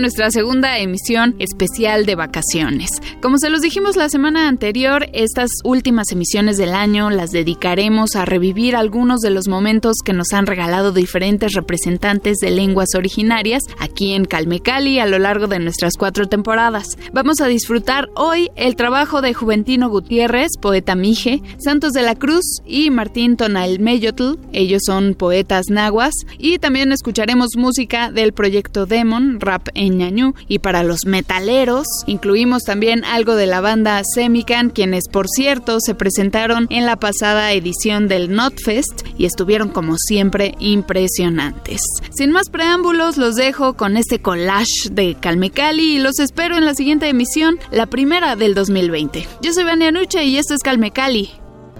Nuestra segunda emisión especial de vacaciones. Como se los dijimos la semana anterior, estas últimas emisiones del año las dedicaremos a revivir algunos de los momentos que nos han regalado diferentes representantes de lenguas originarias aquí en Calmecali a lo largo de nuestras cuatro temporadas. Vamos a disfrutar hoy el trabajo de Juventino Gutiérrez, poeta mije, Santos de la Cruz y Martín Tonal Meyotl, ellos son poetas nahuas, y también escucharemos música del proyecto Demon, rap en Y para los metaleros, incluimos también algo de la banda Semican, quienes por cierto se presentaron en la pasada edición del Notfest y estuvieron como siempre impresionantes. Sin más preámbulos, los dejo con este collage de Calmecali y los espero en la siguiente emisión, la primera del 2020. Yo soy Vania Nuche y esto es Calmecali.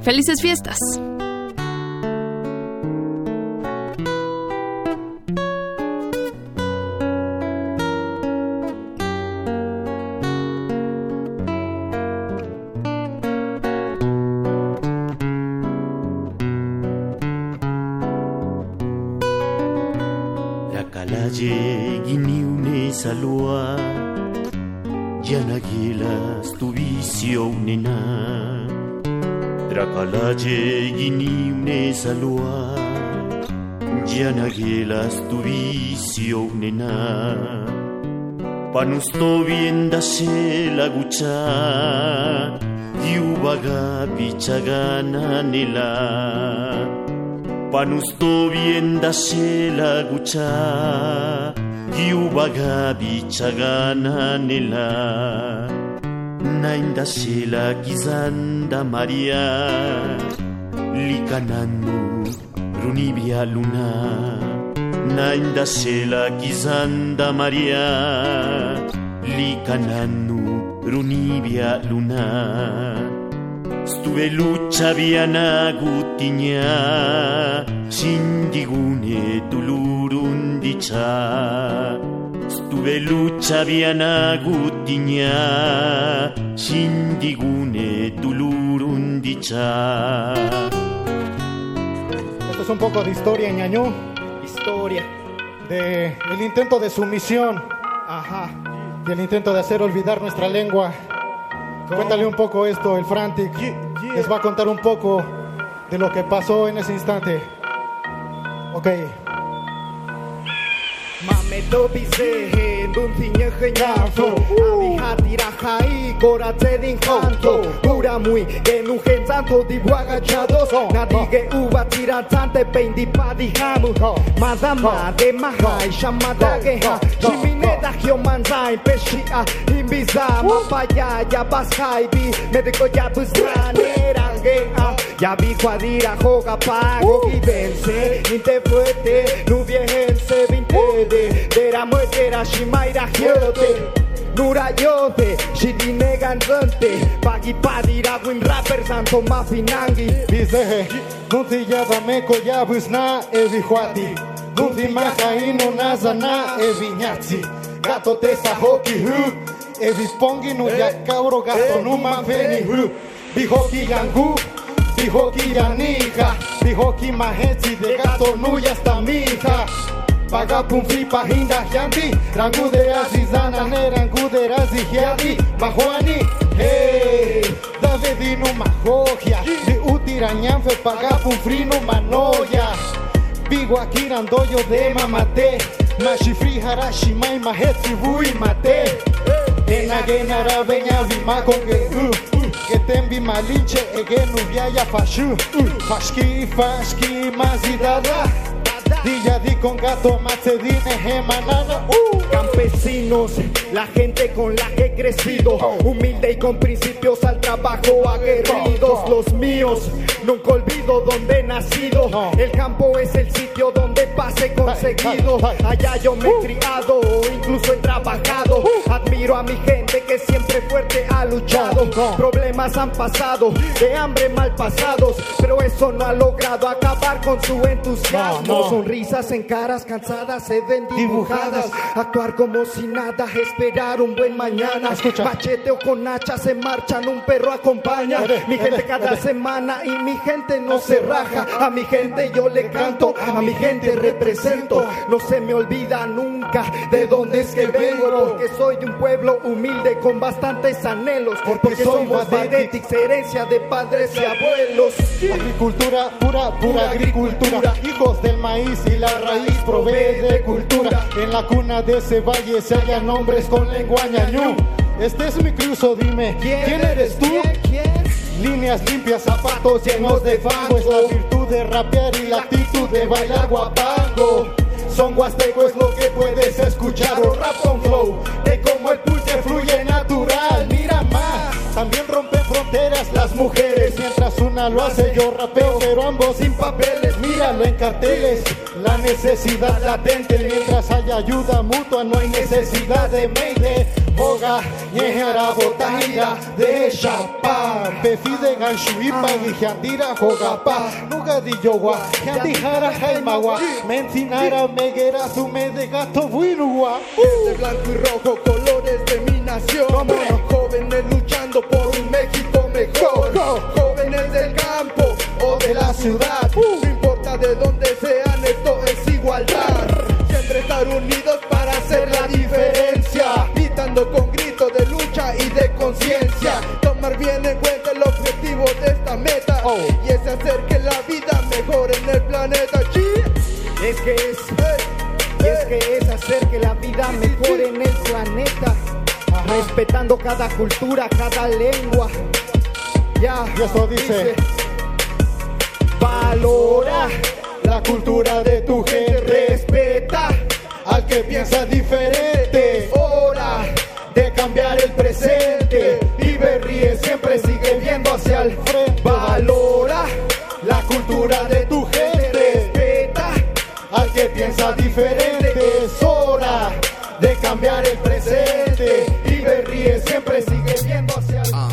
¡Felices fiestas! Salua. Yanagilas tu vicio nena. Dracalaje gini une salua. Yanagilas tu vicio nena. Panusto vienda se la gucha. Yubaga pichagana nela Panusto vienda la gucha Yubaga bichagana nela. Nainda sela gizanda Maria Likananu runibia luna. Nainda sela gizanda Maria Likananu runibia luna Viana gutinya Sindigune tulurundicha Stuve lucha viana gutinya Sindigune tulurundicha Esto es un poco de historia, ñañú. Historia. De el intento de sumisión. Ajá. Y el intento de hacer olvidar nuestra lengua. Cuéntale un poco esto, el Frantic. Les va a contar un poco de lo que pasó en ese instante. Ok. Mame se duntzine jeingazo Adi jatira jai goratzen janto Gura mui genuen zanto dibuaga txadoz Nadige uba tiratzante pein dipadi jamu Madama de mahai xamadage ha. Chimineta hioman zain peshia Inbiza mapaya ya bazkai bi Mediko ya buzranera rangeha Ya vi cuadira joga pago y vence. Inte fuerte, nu viejense vintede Dera muetera shimaira hiote Nura yote, shirine ganzante Pagi padira win rapper santo mafinangi Bizehe, nunti yada meko ya busna e vihuati. Nunti maka ino nazana e viñazi. Gato te sahoki hu, e vispongi no ya cabro gato no manfeni hu. dijo yangu, dijo Kiyanija, dijo Kimahetsi de gato nuya hasta mija. Paga pumfi pahinda yanti, rangu de azizana ne rangu de razihiati, mahuani, hey, davedino mahogia, de utirañanfe paga no manoya, bigo aquí randoyo de mamate, mashifri harashimai mahetsi bui mate, enagena rabeña vima con que uh, que tembi malinche egenu viaya fashu, uh, fashki fashki mazidada. Dilla di con gato macedine hemanana, uh. Campesinos, la gente con la que he crecido, humilde y con principios al trabajo aguerridos, los míos Nunca olvido donde he nacido. El campo es el sitio donde pase conseguido. Allá yo me he uh. criado, incluso he trabajado. Uh. Admiro a mi gente que siempre fuerte ha luchado. Problemas han pasado, de hambre mal pasados. Pero eso no ha logrado acabar con su entusiasmo. Sonrisas en caras cansadas se ven dibujadas. Actuar como si nada, esperar un buen mañana. Machete o con hacha se marchan, un perro acompaña. Mi gente cada semana y mi gente no se raja. A mi gente yo le canto, a mi gente represento. No se me olvida nunca de dónde es que vengo. Porque soy de un pueblo humilde con bastantes anhelos. Porque somos de herencia de padres y abuelos. Agricultura, pura, pura agricultura. Hijos del maíz y la raíz provee de cultura. En la cuna de ese valle se hallan nombres con lengua ñañú. Este es mi cruzo, dime, ¿quién, eres tú? Líneas limpias, zapatos llenos de fango. Es la virtud de rapear y la actitud de bailar guapango. Son huasteco es lo que puedes escuchar o rap con flow. De cómo el pulque fluye natural. Mira más, también rompen fronteras las mujeres. Mientras una lo hace, yo rapeo, pero ambos sin papeles. Míralo en carteles. La necesidad latente, mientras haya ayuda mutua, no hay necesidad de meide. Boga, ñejara, botahira, de chapa. Befide ganshuipa, giandira, jogapa. Nuga di yowa, jandijara, jaimawa. Mencinara, meguera, sume de gato, buinua. De blanco y rojo, colores de mi nación. Jóvenes luchando por un México mejor. Jóvenes del campo o de la ciudad. No importa de dónde sean, esto es igualdad. Siempre estar unidos para hacer la diferencia con gritos de lucha y de conciencia. Tomar bien en cuenta el objetivo de esta meta oh. y es hacer que la vida mejore en el planeta. Es que es, es que es hacer que la vida mejore en el planeta, respetando cada cultura, cada lengua. Ya, y eso dice, valora la cultura de tu gente, respeta al que piensa diferente. Hora de cambiar el presente. Vive, ríe, siempre sigue viendo hacia el frente. Valora la cultura de tu gente. Respeta al que piensa diferente. Es hora de cambiar el presente. Vive, ríe, siempre sigue viendo hacia el frente.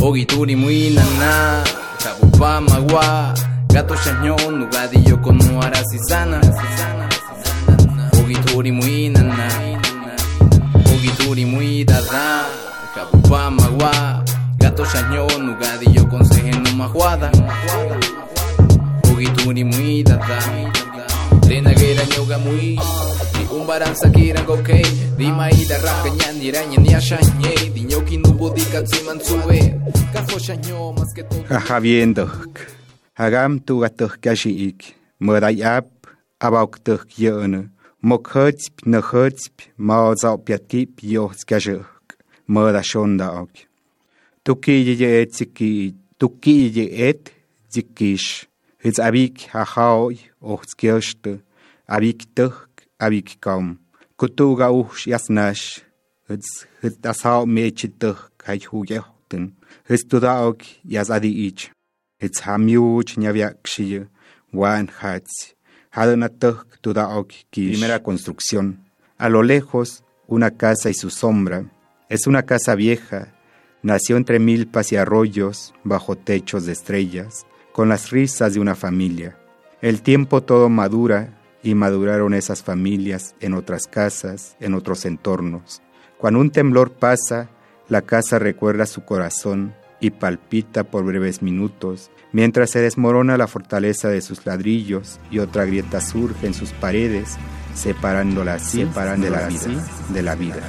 Ogituri muy nana, magua, gato chañón, nugadillo con sana. Ogituri muy Ogituri muy dada Kapupa magua Gato chaño nugadillo conseje no majuada Ogituri muy dada Lena gera nyoga muy umbaran sakiran gokei Di maida raka nyan diraña ni ashañe Di nyoki nubo di katsiman sube Kafo chaño más que todo. Jaja viendo Hagam tu gato kashi ik Murai ap Abauk tuk yone мокхэтьп нэхэтьп маозал пяткип йохскажык мэрашондаук тукииди этики тукииди эт дикиш хиз авик хахаой охскершт авик тэх авик кам кутуга ух яснаш хиз хиз дасао мечитэх кай хугехтэн хиз тудаок язади ич хиз хамьюч нявякши ван хаць Primera construcción. A lo lejos, una casa y su sombra. Es una casa vieja. Nació entre milpas y arroyos, bajo techos de estrellas, con las risas de una familia. El tiempo todo madura y maduraron esas familias en otras casas, en otros entornos. Cuando un temblor pasa, la casa recuerda su corazón y palpita por breves minutos, mientras se desmorona la fortaleza de sus ladrillos y otra grieta surge en sus paredes, separándola vida. De la vida.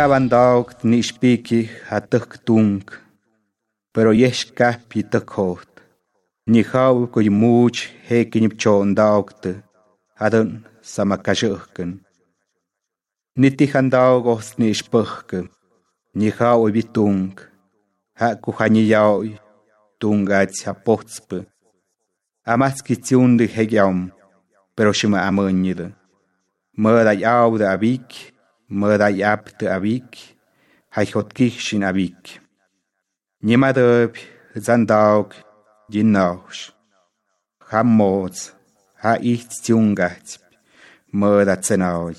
kabandauk ni shpiki hatuk tung, pero yesh kaspi tukot. Ni hau kuy much hekin chondaukte, hadun samakashukken. Ni tihandaugos ni shpukke, ni hau bitung, haku haniyaui, tungats hapotspe. Amaski tiundi hegyam, pero shima amönyide. Möda yauda abik, mărayap të avik, hajhotkik shin avik. Nyemarëp, zandauk, ginaush. Hamoc, ha iht tjungat, mëra cenaoj.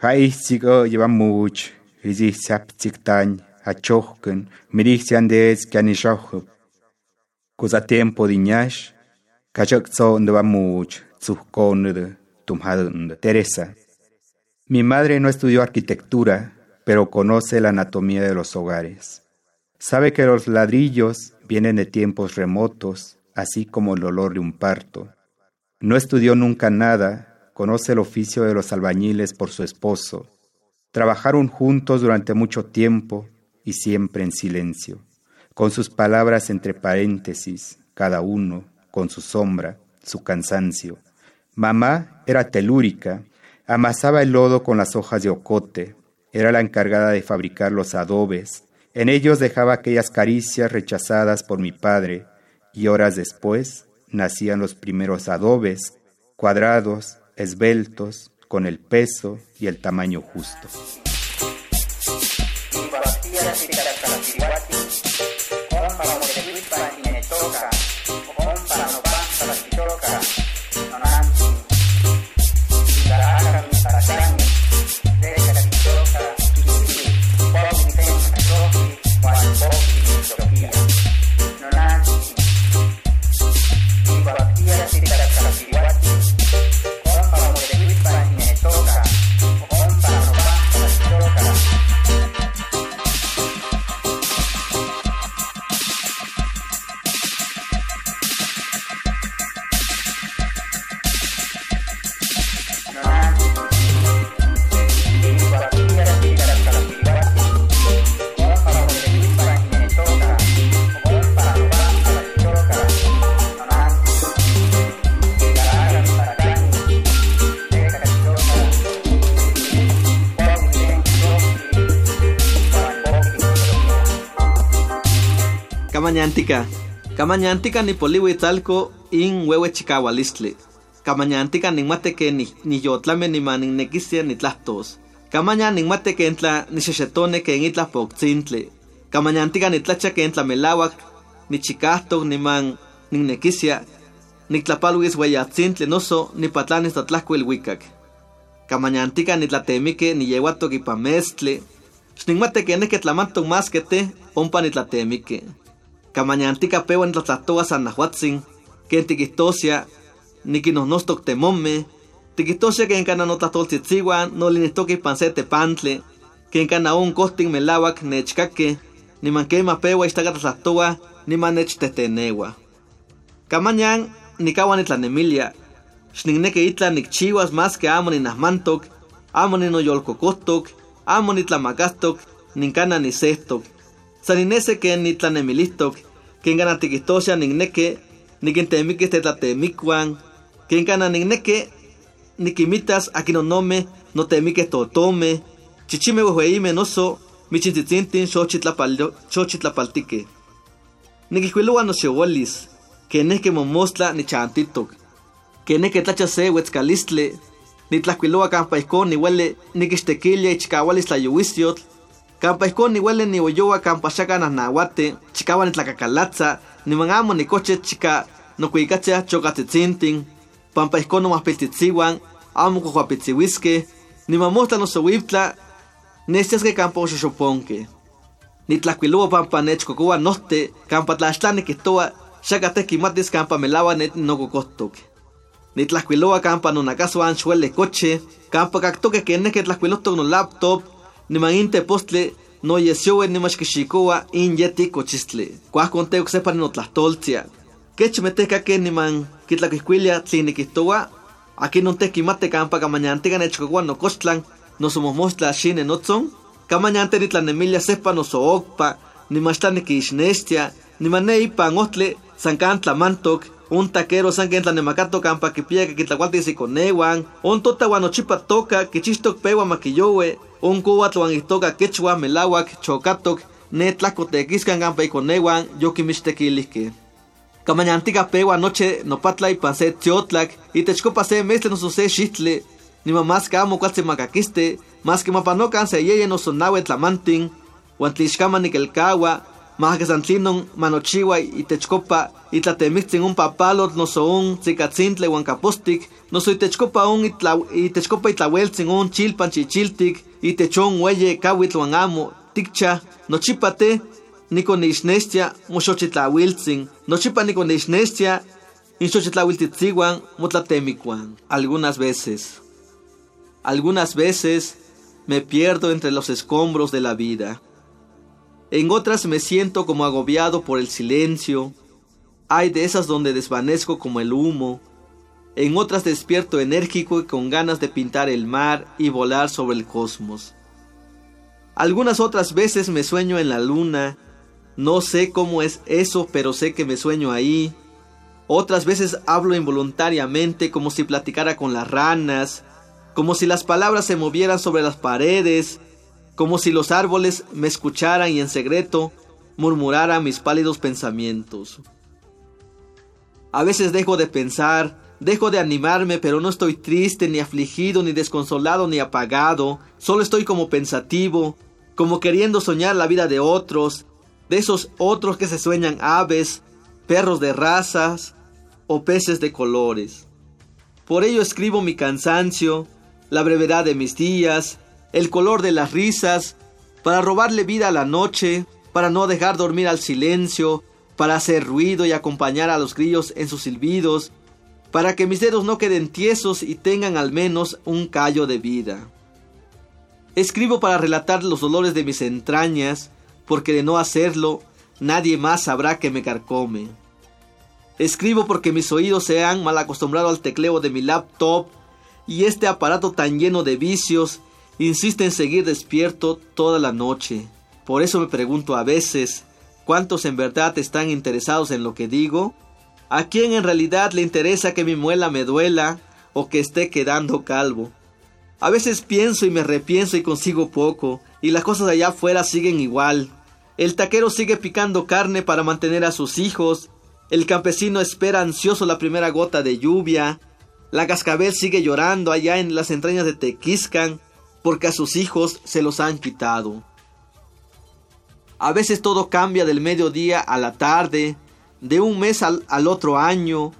Ha iht tigo jeva much, hizih sap tiktan, ha chohkën, mirih tjandez kjanishohëp. Kuza tempo dinyash, kachok tso ndëva much, tsuhkonër, tumharëndë. Teresa. Mi madre no estudió arquitectura, pero conoce la anatomía de los hogares. Sabe que los ladrillos vienen de tiempos remotos, así como el olor de un parto. No estudió nunca nada, conoce el oficio de los albañiles por su esposo. Trabajaron juntos durante mucho tiempo y siempre en silencio, con sus palabras entre paréntesis, cada uno, con su sombra, su cansancio. Mamá era telúrica, amasaba el lodo con las hojas de ocote, era la encargada de fabricar los adobes, en ellos dejaba aquellas caricias rechazadas por mi padre, y horas después nacían los primeros adobes, cuadrados, esbeltos, con el peso y el tamaño justo. Kamañantica. Kamañantica ni poliwi talco in huewe chicawalistli. Kamañantica ni mate que ni, ni yotlame ni manin nequisia ni tlahtos. Kamaña ni mate que entla ni xexetone que en itla poxintli. Kamañantica ni tlacha que entla melawak ni chicastok ni man ni nequisia. Ni tlapaluis hueyatzintli noso ni patlanis tatlahco el wikak. Kamañantica ni tlatemique ni yehuatok ipamestli. Xnigmate que neke tlamantok más que te, ompa ni tlatemique. Kamañantica pewa nitlatlahtoa san nahuatzin, ken tiquihtosia, niquinosnostok temome, tiquihtosia ken kana notlahtoltzitziwan, nolinihtoki panse tepantle, ken kana on kohtin melawak nechkake, niman kema pewa ixtaka tlatlahtoa, niman nechtetenewa. Kamañan nikawa nitlanemilia, xnigneke itla nikchiwas más que amo ninahmantok, amo ninoyolkokohtok, amo nitlamakastok, ninkana nisehtok, saninese ken nitlanemilihtok, ken gana tiquihtosia nigneke, niquintemikis tetlatemikuan, ken gana nigneke, nikimitas akinonome, notemikes totome, chichime wehueime noso, michintitzintin xochitlapaltique. Nikihkuiloa noxewolis, ken nehke momostla nichantitok, ken nehke tlacha se wetzkalistle, nitlahkuiloa kampa ihkon niueli nikixtekilia ichikawalis tlayuisiotl, Kampa ihkon niueli niuyoa kampa xaka nahnauati, chikawa nitlakakalatza, niman amo nikoche chika nokuikachia chokatzitzintin, pampa ihkon nomahpiltitziwan, amo kuhuapitziwiske, niman mostla nosowiptla, nestiaske kampa oxoxoponke. Nitlahkuiloa pampa nechkokoa nohte, kampa tlaxtla nikihtoa, xaka tekimatis kampa melawa net nokokohtok. Nitlahkuiloa kampa nonakasuan xuele coche, kampa kaktoke keneke tlahkuilohtok no laptop, niman inte postle no yesiowe nimachkixikoa in yeti cochistli. Kuah konteo sepa notlahtoltia. Kech meteka ke niman kitlakihkuilia tlinikihtoa, Aquí no te quimate campa kamañante gane chukwan no costlan, no somos mostla shine no son. Kamañante ni tlan emilia sepa no so okpa, ni ishnestia, ni manei pan otle, sankan mantok, un taquero sanken tlanemacato campa que pia que quitlacualti si conewan, un tota guanochipa toca, que chistok pewa maquillowe, un cubatl toca quechua melawak, chocatok, ne tlacotequiscan campa y conewan, yo quimixtequilihque. Camañantica pewa noche no patla y panse tiotlak, y techcopa se mesle no se shitle, ni mamás camo cual se macaquiste, más que mapanocan se yeye no sonawe tlamantin, huantlixcama ni quelcagua, Mahakasantlinon manochiwa itechkopa itlatemiktzin un papalot noso un tzikatzintle huan kapostik noso itechkopa un itechkopa itlaueltzin un chilpan chichiltik itechon weye kawitl huan amo tikcha nochipa te nikonixnestia moxochitlauiltzin nochipa nikonixnestia inxochitlauiltitziwan motlatemikuan algunas veces algunas veces me pierdo entre los escombros de la vida en otras me siento como agobiado por el silencio. Hay de esas donde desvanezco como el humo. En otras despierto enérgico y con ganas de pintar el mar y volar sobre el cosmos. Algunas otras veces me sueño en la luna. No sé cómo es eso, pero sé que me sueño ahí. Otras veces hablo involuntariamente como si platicara con las ranas, como si las palabras se movieran sobre las paredes, como si los árboles me escucharan y en secreto murmuraran mis pálidos pensamientos. A veces dejo de pensar, dejo de animarme, pero no estoy triste, ni afligido, ni desconsolado, ni apagado, solo estoy como pensativo, como queriendo soñar la vida de otros, de esos otros que se sueñan aves, perros de razas o peces de colores. Por ello escribo mi cansancio, la brevedad de mis días, el color de las risas, para robarle vida a la noche, para no dejar dormir al silencio, para hacer ruido y acompañar a los grillos en sus silbidos, para que mis dedos no queden tiesos y tengan al menos un callo de vida. Escribo para relatar los dolores de mis entrañas, porque de no hacerlo, nadie más sabrá que me carcome. Escribo porque mis oídos se han mal acostumbrado al tecleo de mi laptop y este aparato tan lleno de vicios insiste en seguir despierto toda la noche. Por eso me pregunto a veces, ¿cuántos en verdad están interesados en lo que digo? ¿A quién en realidad le interesa que mi muela me duela o que esté quedando calvo? A veces pienso y me repienso y consigo poco, y las cosas allá afuera siguen igual. El taquero sigue picando carne para mantener a sus hijos, el campesino espera ansioso la primera gota de lluvia, la cascabel sigue llorando allá en las entrañas de Tequiscan, porque a sus hijos se los han quitado. A veces todo cambia del mediodía a la tarde, de un mes al, otro año,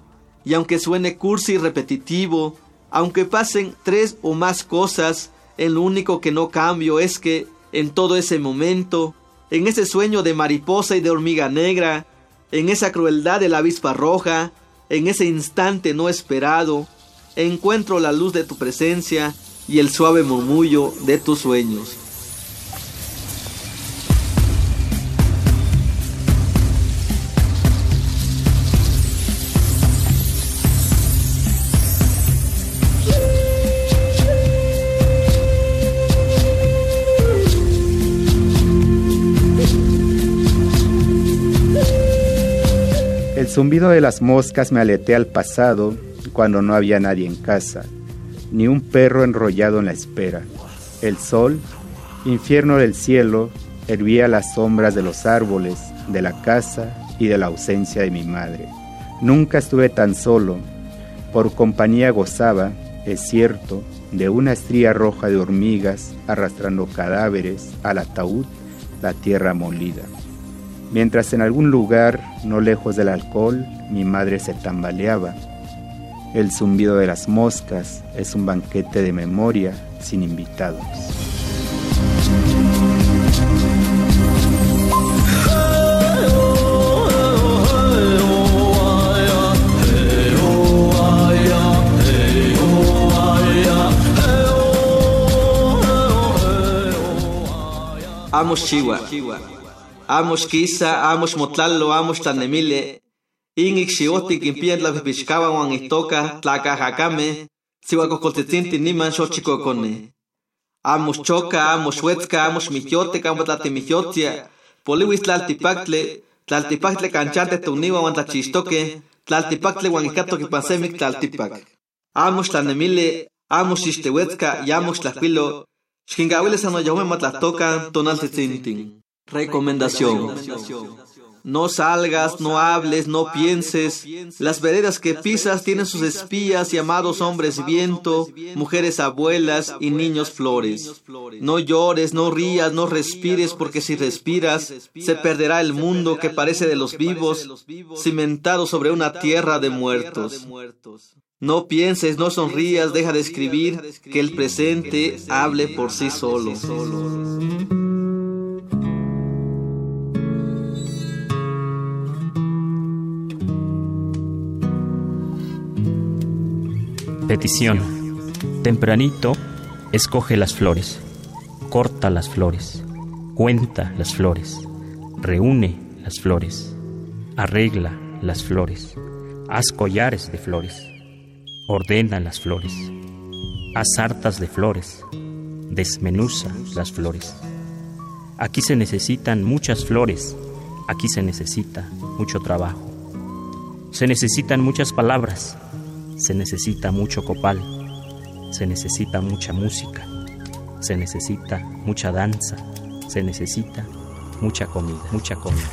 y aunque suene cursi y repetitivo, aunque pasen tres o más cosas, el lo único que no cambio es que en todo ese momento, en ese sueño de mariposa y de hormiga negra, en esa crueldad de la avispa roja, en ese instante no esperado, encuentro la luz de tu presencia y el suave murmullo de tus sueños. Zumbido de las moscas me aletea al pasado cuando no había nadie en casa ni un perro enrollado en la espera. El sol, infierno del cielo, hervía las sombras de los árboles, de la casa y de la ausencia de mi madre. Nunca estuve tan solo. Por compañía gozaba, es cierto, de una estría roja de hormigas arrastrando cadáveres al ataúd, la tierra molida. Mientras en algún lugar, no lejos del alcohol, mi madre se tambaleaba, el zumbido de las moscas es un banquete de memoria sin invitados. Amos Chihuahua, amos Kisa, amos Motlalo, amos Tanemile, Ingik xioti kimpian la pichkawa wan itoka tlaka hakame, sihuacocoltetzinti niman xochicocone. Amos choca, amos huetzca, amos mihyote, camo tlatimihyotzia, poliwis tlaltipactle, tlaltipactle canchante tuniwa wan tlachistoque, tlaltipactle wan icato kipasemic tlaltipac. Amos tlanemile, amos ixtehuetzca, y amos tlapilo, xkingawiles anoyahume matlatocan tonaltetzintin. Recomendación. No salgas, no hables, no pienses. Las veredas que pisas tienen sus espías llamados hombres viento, mujeres abuelas y niños flores. No llores, no rías, no respires, porque si respiras, se perderá el mundo que parece de los vivos, cimentado sobre una tierra de muertos. No pienses, no sonrías, deja de escribir, que el presente hable por sí solo. Petición. Tempranito, escoge las flores, corta las flores, cuenta las flores, reúne las flores, arregla las flores, haz collares de flores, ordena las flores, haz hartas de flores, desmenuza las flores. Aquí se necesitan muchas flores, aquí se necesita mucho trabajo, se necesitan muchas palabras, se necesita mucho copal, se necesita mucha música, se necesita mucha danza, se necesita mucha comida, mucha comida.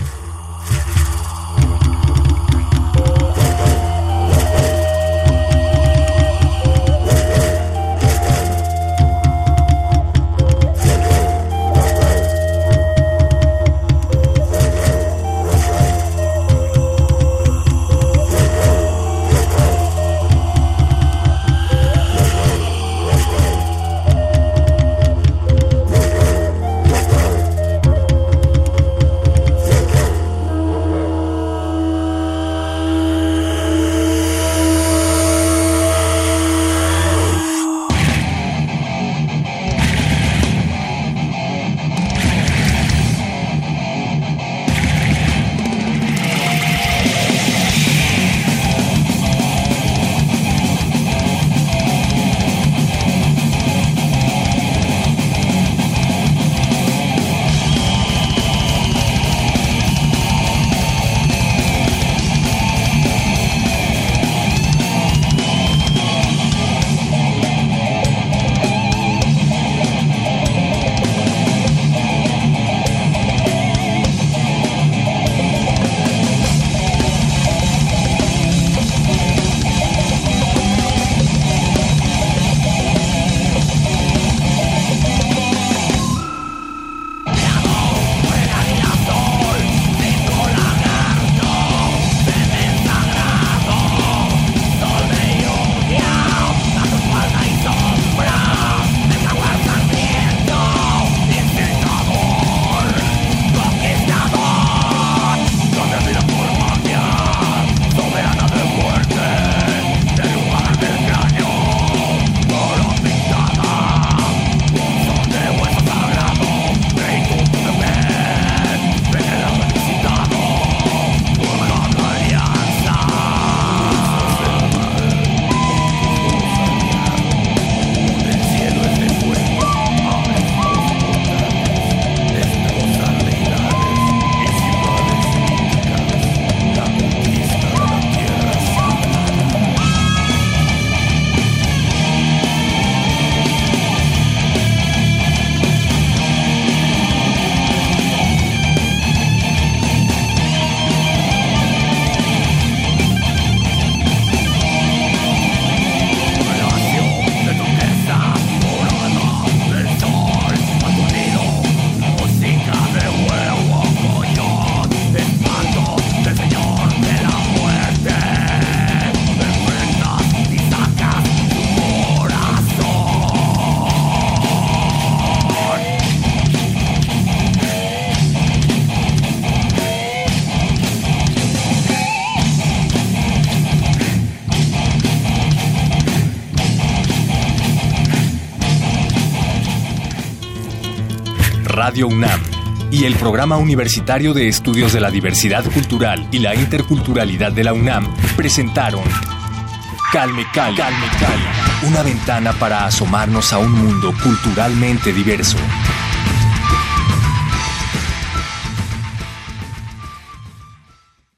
UNAM y el Programa Universitario de Estudios de la Diversidad Cultural y la Interculturalidad de la UNAM presentaron Calme Cali. Calme Cali. Una ventana para asomarnos a un mundo culturalmente diverso.